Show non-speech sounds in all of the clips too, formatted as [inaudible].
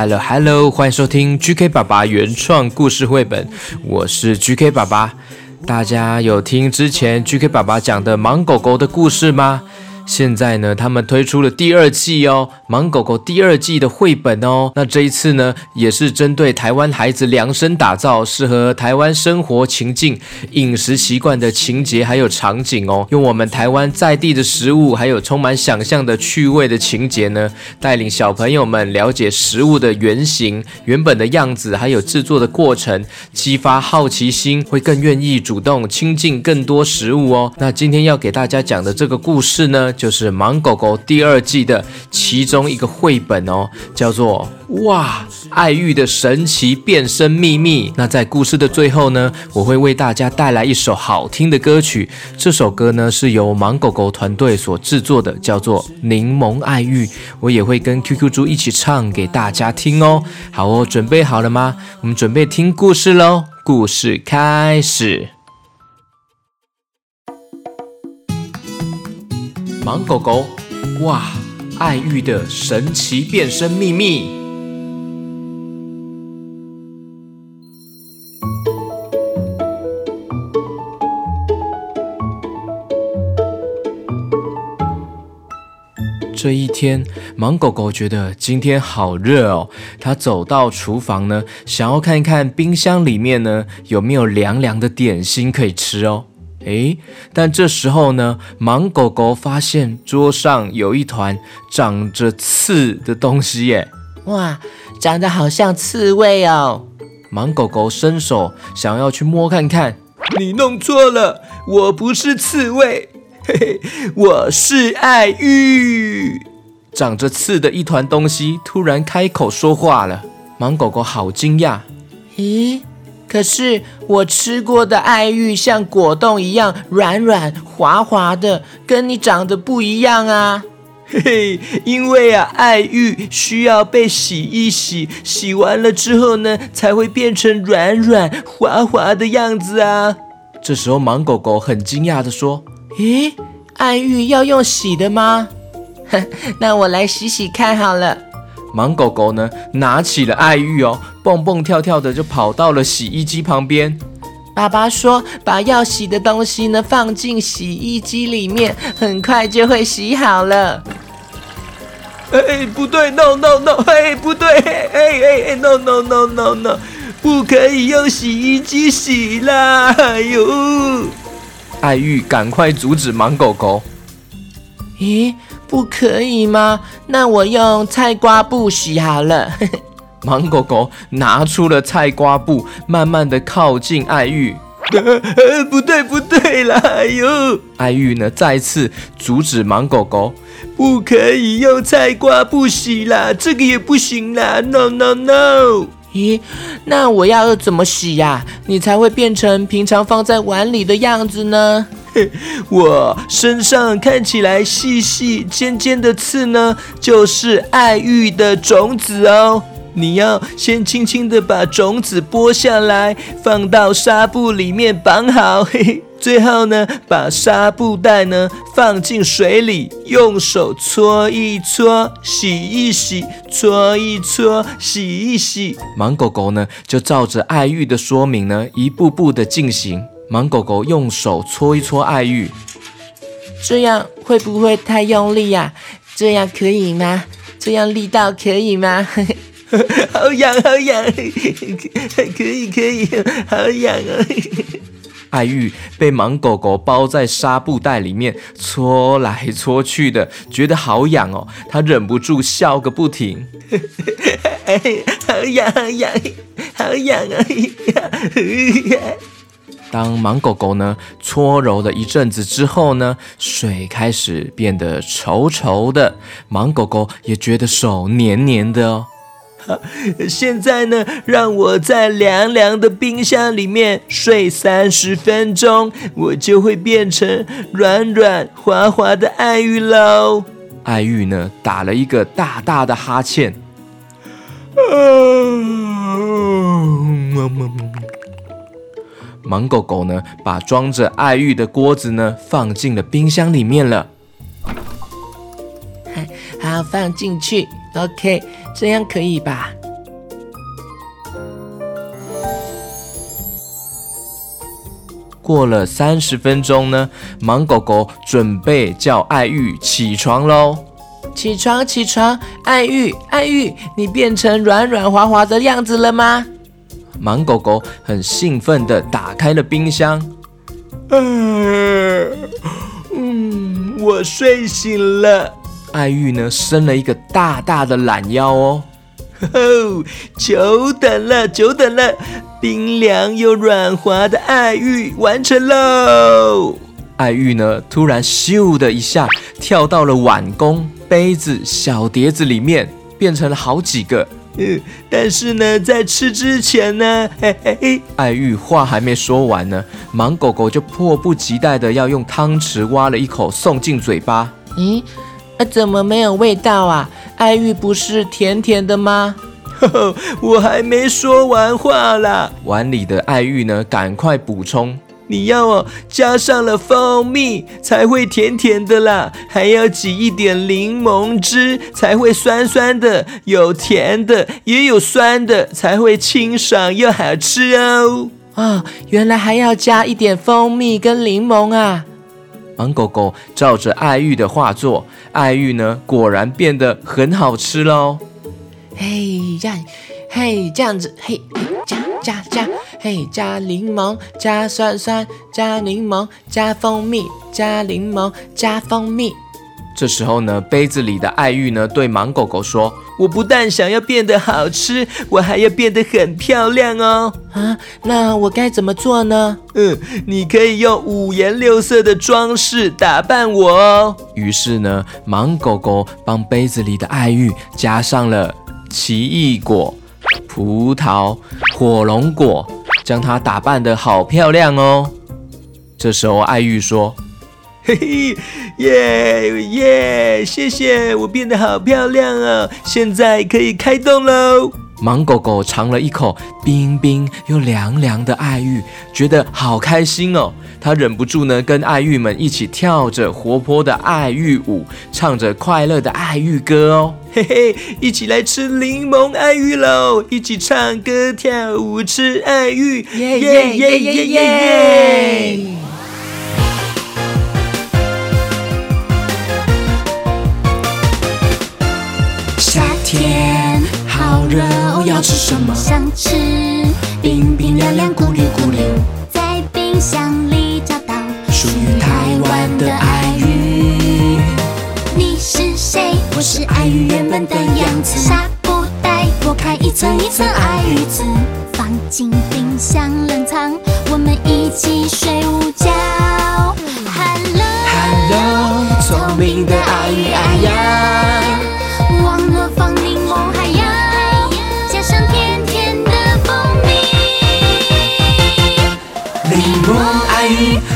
Hello Hello，欢迎收听 GK 爸爸原创故事绘本，我是 GK 爸爸。大家有听之前 GK 爸爸讲的盲狗狗的故事吗？现在呢，他们推出了第二季哦，盲狗狗第二季的绘本哦。那这一次呢，也是针对台湾孩子量身打造，适合台湾生活情境、饮食习惯的情节还有场景哦，用我们台湾在地的食物，还有充满想象的趣味的情节呢，带领小朋友们了解食物的原型、原本的样子，还有制作的过程，激发好奇心，会更愿意主动亲近更多食物哦。那今天要给大家讲的这个故事呢，就是《盲狗狗》第二季的其中一个绘本哦，叫做《哇爱玉的神奇变身秘密》。那在故事的最后呢，我会为大家带来一首好听的歌曲。这首歌呢是由盲狗狗团队所制作的，叫做《柠檬爱玉》。我也会跟 QQ 猪一起唱给大家听哦。好哦，准备好了吗？我们准备听故事喽。故事开始。盲狗狗，哇！爱玉的神奇变身秘密。这一天，盲狗狗觉得今天好热哦。它走到厨房呢，想要看一看冰箱里面呢有没有凉凉的点心可以吃哦。诶，但这时候呢，盲狗狗发现桌上有一团长着刺的东西耶！哇，长得好像刺猬哦！盲狗狗伸手想要去摸看看，你弄错了，我不是刺猬，嘿嘿，我是爱玉。长着刺的一团东西突然开口说话了，盲狗狗好惊讶。咦，可是我吃过的爱玉像果冻一样软软滑滑的，跟你长得不一样啊！嘿嘿，因为啊，爱玉需要被洗一洗，洗完了之后呢，才会变成软软滑滑的样子啊。这时候，盲狗狗很惊讶的说咦，爱玉要用洗的吗？[laughs] 那我来洗洗看好了。：“盲狗狗呢，拿起了爱玉哦，蹦蹦跳跳的就跑到了洗衣机旁边。爸爸说，把要洗的东西呢放进洗衣机里面，很快就会洗好了。哎，不对，no no no，哎，不对，哎哎哎，no no no no no，不可以用洗衣机洗啦！哎呦，爱玉赶快阻止盲狗狗。咦，不可以吗？那我用菜瓜布洗好了。[laughs] 盲狗狗拿出了菜瓜布，慢慢的靠近爱玉。呃 [laughs] 不对，不对啦！哎呦，爱玉呢再次阻止盲狗狗，不可以用菜瓜布洗啦，这个也不行啦！No No No！咦，那我要怎么洗呀、你才会变成平常放在碗里的样子呢？[laughs] 我身上看起来细细尖尖的刺呢，就是爱玉的种子哦。你要先轻轻的把种子剥下来，放到纱布里面绑好，嘿嘿。最后呢，把纱布袋呢放进水里，用手搓一搓，洗一洗，搓一搓，洗一洗。盲狗狗呢，就照着爱玉的说明呢，一步步的进行。盲狗狗用手搓一搓爱玉，这样会不会太用力呀、这样可以吗？这样力道可以吗？好 [laughs] 痒好痒，[laughs] 可以可以，好痒啊！[laughs] 爱玉被盲狗狗包在纱布袋里面，搓来搓去的，觉得好痒哦，它忍不住笑个不停。好痒好痒好痒啊！当盲狗狗呢搓揉了一阵子之后呢，水开始变得稠稠的，盲狗狗也觉得手黏黏的哦。[laughs] 现在呢，让我在凉凉的冰箱里面睡三十分钟，我就会变成软软滑滑的爱玉喽。爱玉呢打了一个大大的哈欠。[laughs] 盲狗狗呢，把装着爱玉的锅子呢放进了冰箱里面了。[laughs] 好，放进去。OK，这样可以吧？过了三十分钟呢，盲狗狗准备叫爱玉起床喽。起床，起床！爱玉，爱玉，你变成软软滑滑的样子了吗？盲狗狗很兴奋地打开了冰箱。嗯，我睡醒了。爱玉呢，伸了一个大大的懒腰哦。哦，久等了，久等了！冰凉又软滑的爱玉完成喽。爱玉呢，突然咻的一下跳到了碗公、杯子、小碟子里面，变成了好几个。嗯，但是呢，在吃之前呢，嘿嘿嘿，爱玉话还没说完呢，盲狗狗就迫不及待的要用汤匙挖了一口送进嘴巴。咦？啊，怎么没有味道啊？爱玉不是甜甜的吗？呵 [laughs] 呵我还没说完话啦！碗里的爱玉呢？赶快补充，你要哦，加上了蜂蜜才会甜甜的啦，还要挤一点柠檬汁才会酸酸的，有甜的也有酸的，才会清爽又好吃哦。啊，原来还要加一点蜂蜜跟柠檬啊！盲狗狗照着爱玉的画作，爱玉呢果然变得很好吃喽。嘿呀，嘿这样子，嘿加加加，嘿加柠檬，加酸酸，加柠檬，加蜂蜜，加柠檬，加蜂蜜。这时候呢，杯子里的爱玉呢，对盲狗狗说：“我不但想要变得好吃，我还要变得很漂亮哦。啊，那我该怎么做呢？嗯，你可以用五颜六色的装饰打扮我哦。”于是呢，盲狗狗帮杯子里的爱玉加上了奇异果、葡萄、火龙果，将她打扮得好漂亮哦。这时候，爱玉说。嘿嘿，耶耶！谢谢，我变得好漂亮哦！现在可以开动喽。盲狗狗尝了一口冰冰又凉凉的爱玉，觉得好开心哦。它忍不住呢，跟爱玉们一起跳着活泼的爱玉舞，唱着快乐的爱玉歌哦。嘿嘿，一起来吃柠檬爱玉喽！一起唱歌跳舞吃爱玉，耶耶耶耶耶！热，要吃什么？想吃冰冰凉凉，咕溜咕溜，在冰箱的样子。纱布袋剥开一层一层爱玉子，放进冰箱冷藏，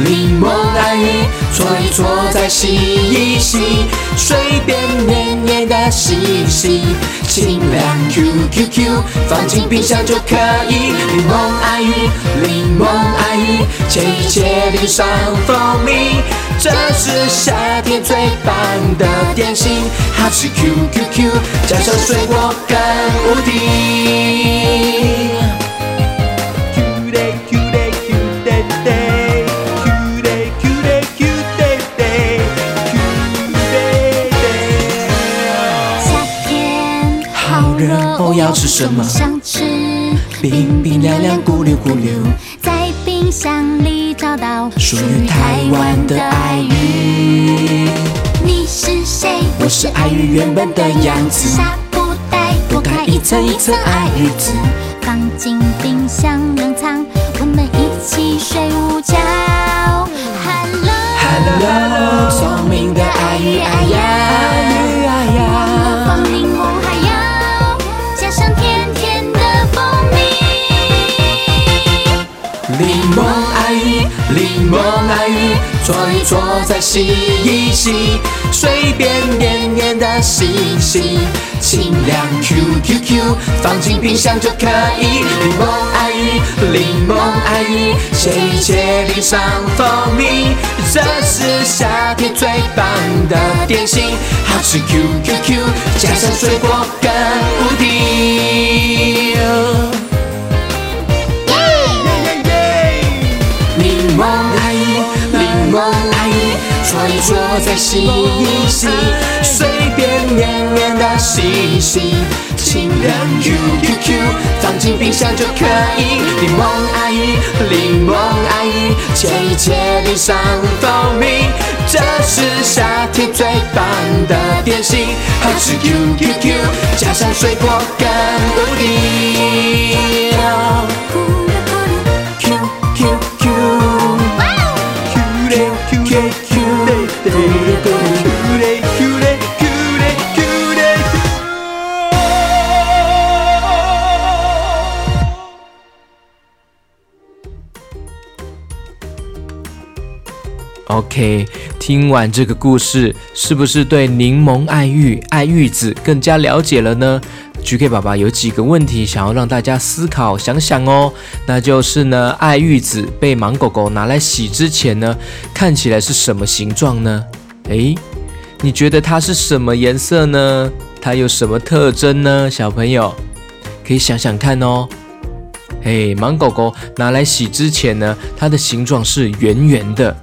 柠檬爱玉，搓一搓再洗一洗，水边黏黏的洗一洗，清凉 Q Q Q，放进冰箱就可以。柠檬爱玉，柠檬爱玉，切一切淋上蜂蜜，这是夏天最棒的点心，好吃 Q Q Q，加上水果更无敌。要吃什么？想吃冰冰凉凉，咕溜咕溜，在冰箱里找到属于台湾的爱玉。你是谁？我是爱玉原本的样子。纱布袋剥开一层一层爱玉籽，放进冰箱冷藏，我们一。起睡午觉。Hello，Hello，聪明的爱与爱呀。柠檬爱玉，柠檬爱玉，搓一搓再洗一洗，随便黏黏的洗一洗，清凉 Q Q Q，放进冰箱就可以。柠檬爱玉，柠檬爱玉，切一切淋上蜂蜜，这是夏天最棒的点心，好吃 Q Q Q，加上水果更无敌。玉，搓一搓再洗一洗，随便黏黏的洗一洗，清凉 Q Q Q，放进冰箱就可以。柠檬阿姨，柠檬阿姨，切一切淋上蜂蜜，这是夏天最棒的点心，好吃 Q Q Q，加上水果更无敌。OK，听完这个故事，是不是对柠檬爱玉、爱玉子更加了解了呢？GK 爸爸有几个问题想要让大家思考想想哦，那就是呢，爱玉子被盲狗狗拿来洗之前呢，看起来是什么形状呢？诶，你觉得它是什么颜色呢？它有什么特征呢？小朋友可以想想看哦。嘿，盲狗狗拿来洗之前呢，它的形状是圆圆的。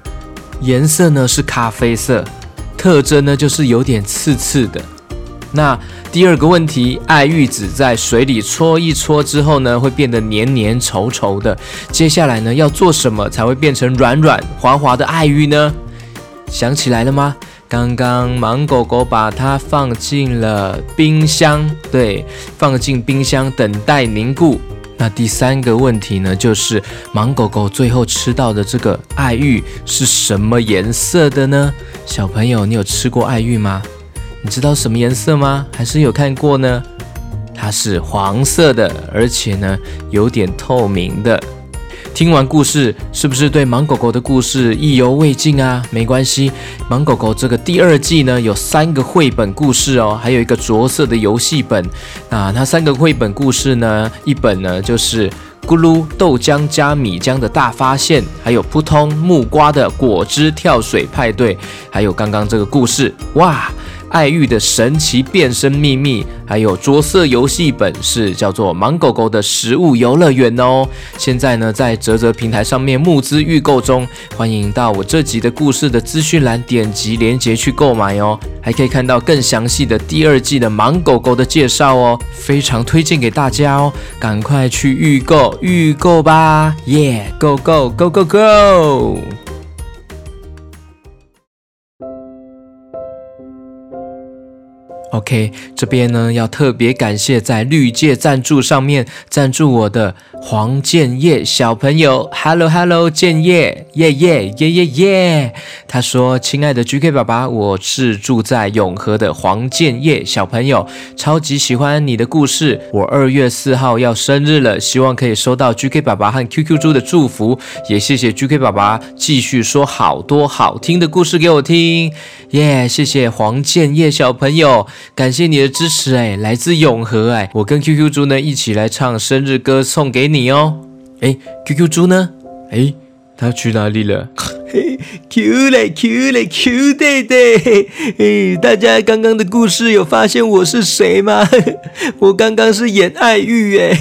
颜色呢是咖啡色，特征呢就是有点刺刺的。那第二个问题，爱玉子在水里搓一搓之后呢，会变得黏黏稠稠的。接下来呢，要做什么才会变成软软滑滑的爱玉呢？想起来了吗？刚刚盲狗狗把它放进了冰箱，对，放进冰箱等待凝固。那第三个问题呢，就是盲狗狗最后吃到的这个爱玉是什么颜色的呢？小朋友，你有吃过爱玉吗？你知道什么颜色吗？还是有看过呢？它是黄色的，而且呢有点透明的。听完故事，是不是对盲狗狗的故事意犹未尽啊？没关系，盲狗狗这个第二季呢有三个绘本故事哦，还有一个着色的游戏本。那它三个绘本故事呢，一本呢就是咕噜豆浆加米浆的大发现，还有扑通木瓜的果汁跳水派对，还有刚刚这个故事哇。爱玉的神奇变身秘密，还有着色游戏本是叫做《盲狗狗的食物游乐园》哦。现在呢，在泽泽平台上面募资预购中，欢迎到我这集的故事的资讯栏点击链接去购买哦，还可以看到更详细的第二季的盲狗狗的介绍哦，非常推荐给大家哦，赶快去预购预购吧，耶，Go Go Go Go OK，这边呢要特别感谢在绿界赞助上面赞助我的黄建业小朋友，Hello Hello，建业，耶耶耶耶耶！他说：“亲爱的 GK 爸爸，我是住在永和的黄建业小朋友，超级喜欢你的故事。我二月四号要生日了，希望可以收到 GK 爸爸和 QQ 猪的祝福，也谢谢 GK 爸爸继续说好多好听的故事给我听，耶！谢谢黄建业小朋友。”感谢你的支持，哎，来自永和，哎，我跟 QQ 猪呢一起来唱生日歌送给你哦，哎，QQ 猪呢？哎，他去哪里了？[laughs] 嘿，Q 嘞 Q 嘞 Q 弟弟，嘿，大家刚刚的故事有发现我是谁吗？[laughs] 我刚刚是演爱玉哎，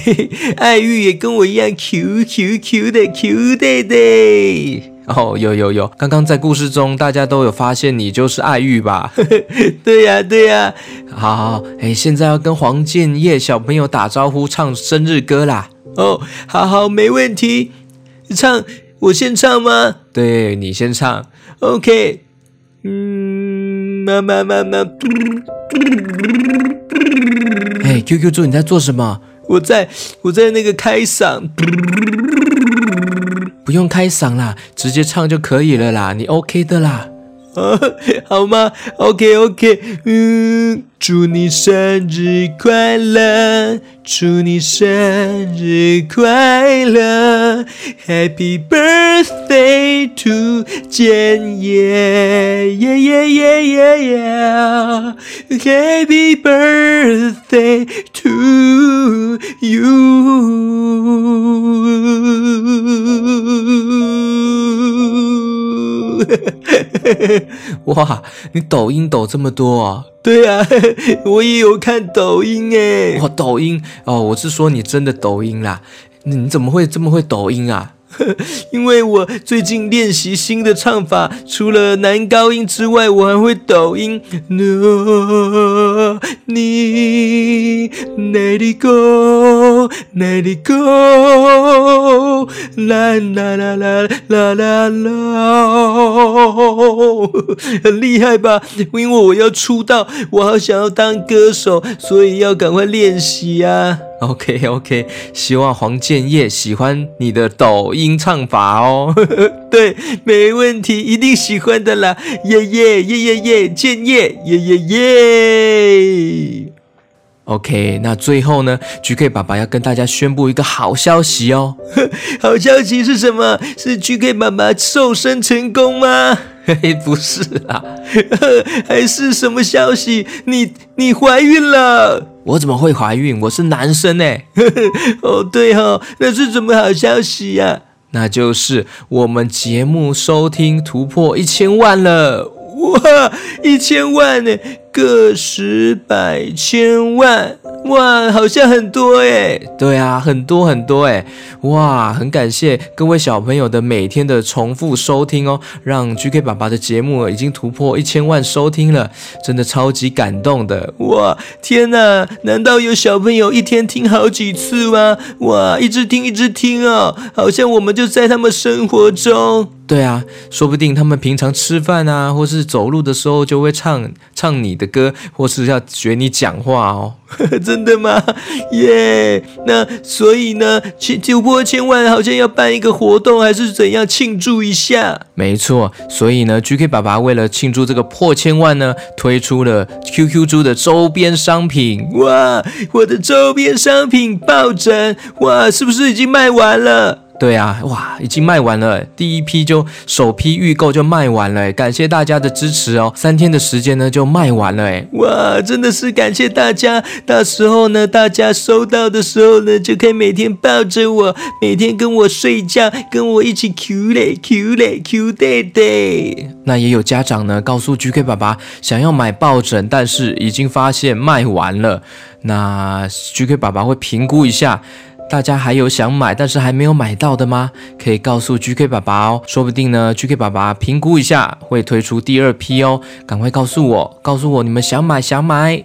爱玉也跟我一样 Q Q Q 的 Q 弟弟。哦，有有有，刚刚在故事中大家都有发现你就是爱玉吧？[laughs] 对呀、对呀、好好好，哎，现在要跟黄建业小朋友打招呼，唱生日歌啦。哦，好好，没问题。唱，我先唱吗对你先唱，？OK。嗯，妈妈妈妈，哎，QQ 猪你在做什么？我在我在那个开嗓，不用开嗓啦，直接唱就可以了啦，你 OK 的啦。啊，好吗？OK OK，嗯，祝你生日快乐，祝你生日快乐，Happy birthday to 建业，耶耶耶耶耶，Happy birthday to you。[laughs] 哇，你抖音抖这么多啊？对啊，[laughs] 我也有看抖音哎。哇，抖音哦，我是说你真的抖音啦，你怎么会这么会抖音啊？[laughs] 因为我最近练习新的唱法，除了男高音之外，我还会抖音。No，你 Let it go，Let it go，啦啦啦啦啦啦啦，很厉害吧？因为我要出道，我好想要当歌手，所以要赶快练习啊。[laughs] OK OK，希望黄建业喜欢你的抖音唱法哦。[laughs] 对，没问题，一定喜欢的啦！耶耶耶耶耶，建业耶耶耶。OK，那最后呢，GK 爸爸要跟大家宣布一个好消息哦。[laughs] 好消息是什么？是 GK 爸爸瘦身成功吗？嘿嘿，不是啊，还是什么消息？你你怀孕了？我怎么会怀孕？我是男生呢。[laughs] 哦，对哦，那是什么好消息呀、那就是我们节目收听突破一千万了。哇，一千万呢，个十百千万，哇，好像很多哎。对啊，很多很多哎，哇，很感谢各位小朋友的每天的重复收听哦，让 GK 爸爸的节目已经突破一千万收听了，真的超级感动的。哇，天哪！难道有小朋友一天听好几次吗？哇，一直听一直听哦，好像我们就在他们生活中。对啊，说不定他们平常吃饭啊，或是走路的时候就会唱唱你的歌，或是要学你讲话哦。[laughs] 真的吗？耶、那所以呢，千突破千万好像要办一个活动，还是怎样庆祝一下？没错，所以呢，GK 爸爸为了庆祝这个破千万呢，推出了 QQ 猪的周边商品。哇，我的周边商品抱枕，哇，是不是已经卖完了？对啊，哇，已经卖完了，第一批就首批预购就卖完了，感谢大家的支持哦。三天的时间呢就卖完了，哎，哇，真的是感谢大家！到时候呢，大家收到的时候呢，就可以每天抱着我，每天跟我睡觉，跟我一起 Q 嘞 Q 嘞 Q day day。那也有家长呢告诉 GK 爸爸想要买抱枕，但是已经发现卖完了。那 GK 爸爸会评估一下。大家还有想买但是还没有买到的吗？可以告诉 GK 爸爸哦，说不定呢 GK 爸爸评估一下会推出第二批哦，赶快告诉我，告诉我你们想买想买。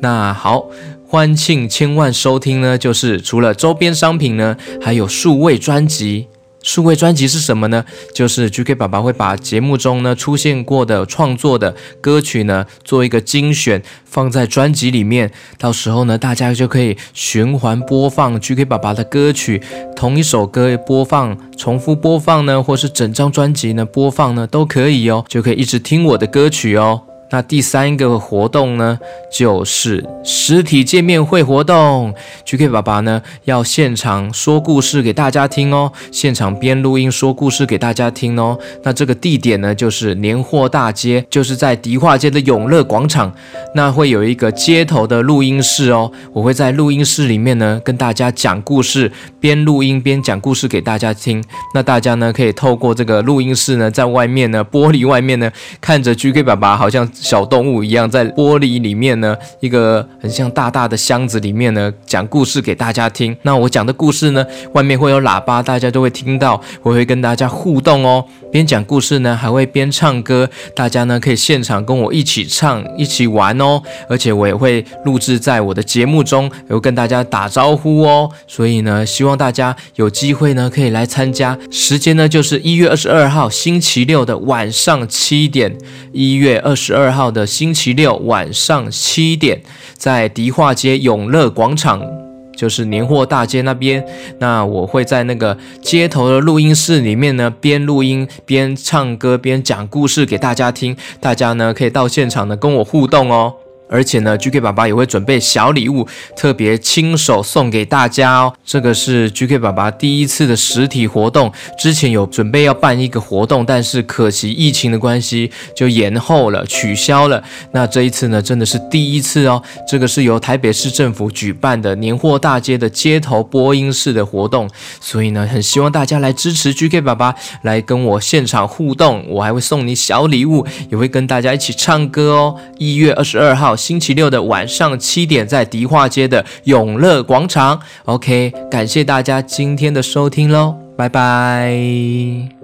那好，欢庆千万收听呢，就是除了周边商品呢，还有数位专辑。数位专辑是什么呢？就是 GK 爸爸会把节目中呢出现过的创作的歌曲呢做一个精选，放在专辑里面。到时候呢，大家就可以循环播放 GK 爸爸的歌曲，同一首歌播放、重复播放呢，或是整张专辑呢播放呢都可以哦，就可以一直听我的歌曲哦。那第三个活动呢，就是实体见面会活动。GK 爸爸呢要现场说故事给大家听哦，现场边录音说故事给大家听哦。那这个地点呢，就是年货大街，就是在迪化街的永乐广场。那会有一个街头的录音室哦，我会在录音室里面呢跟大家讲故事，边录音边讲故事给大家听。那大家呢可以透过这个录音室呢，在外面呢玻璃外面呢看着 GK 爸爸好像。小动物一样，在玻璃里面呢，一个很像大大的箱子里面呢，讲故事给大家听。那我讲的故事呢，外面会有喇叭，大家都会听到，我会跟大家互动哦。边讲故事呢，还会边唱歌，大家呢可以现场跟我一起唱，一起玩哦。而且我也会录制在我的节目中，有跟大家打招呼哦。所以呢，希望大家有机会呢可以来参加，时间呢就是一月二十二号星期六的晚上七点，一月二十二二号的星期六晚上七点，在迪化街永乐广场。就是年货大街那边。那我会在那个街头的录音室里面呢，边录音边唱歌边讲故事给大家听。大家呢可以到现场呢跟我互动哦。而且呢，GK 爸爸也会准备小礼物，特别亲手送给大家哦。这个是 GK 爸爸第一次的实体活动，之前有准备要办一个活动，但是可惜疫情的关系就延后了，取消了。那这一次呢，真的是第一次哦。这个是由台北市政府举办的年货大街的街头播音室的活动，所以呢，很希望大家来支持 GK 爸爸，来跟我现场互动，我还会送你小礼物，也会跟大家一起唱歌哦。一月二十二号。星期六的晚上七点，在迪化街的永乐广场。OK，感谢大家今天的收听喽，拜拜。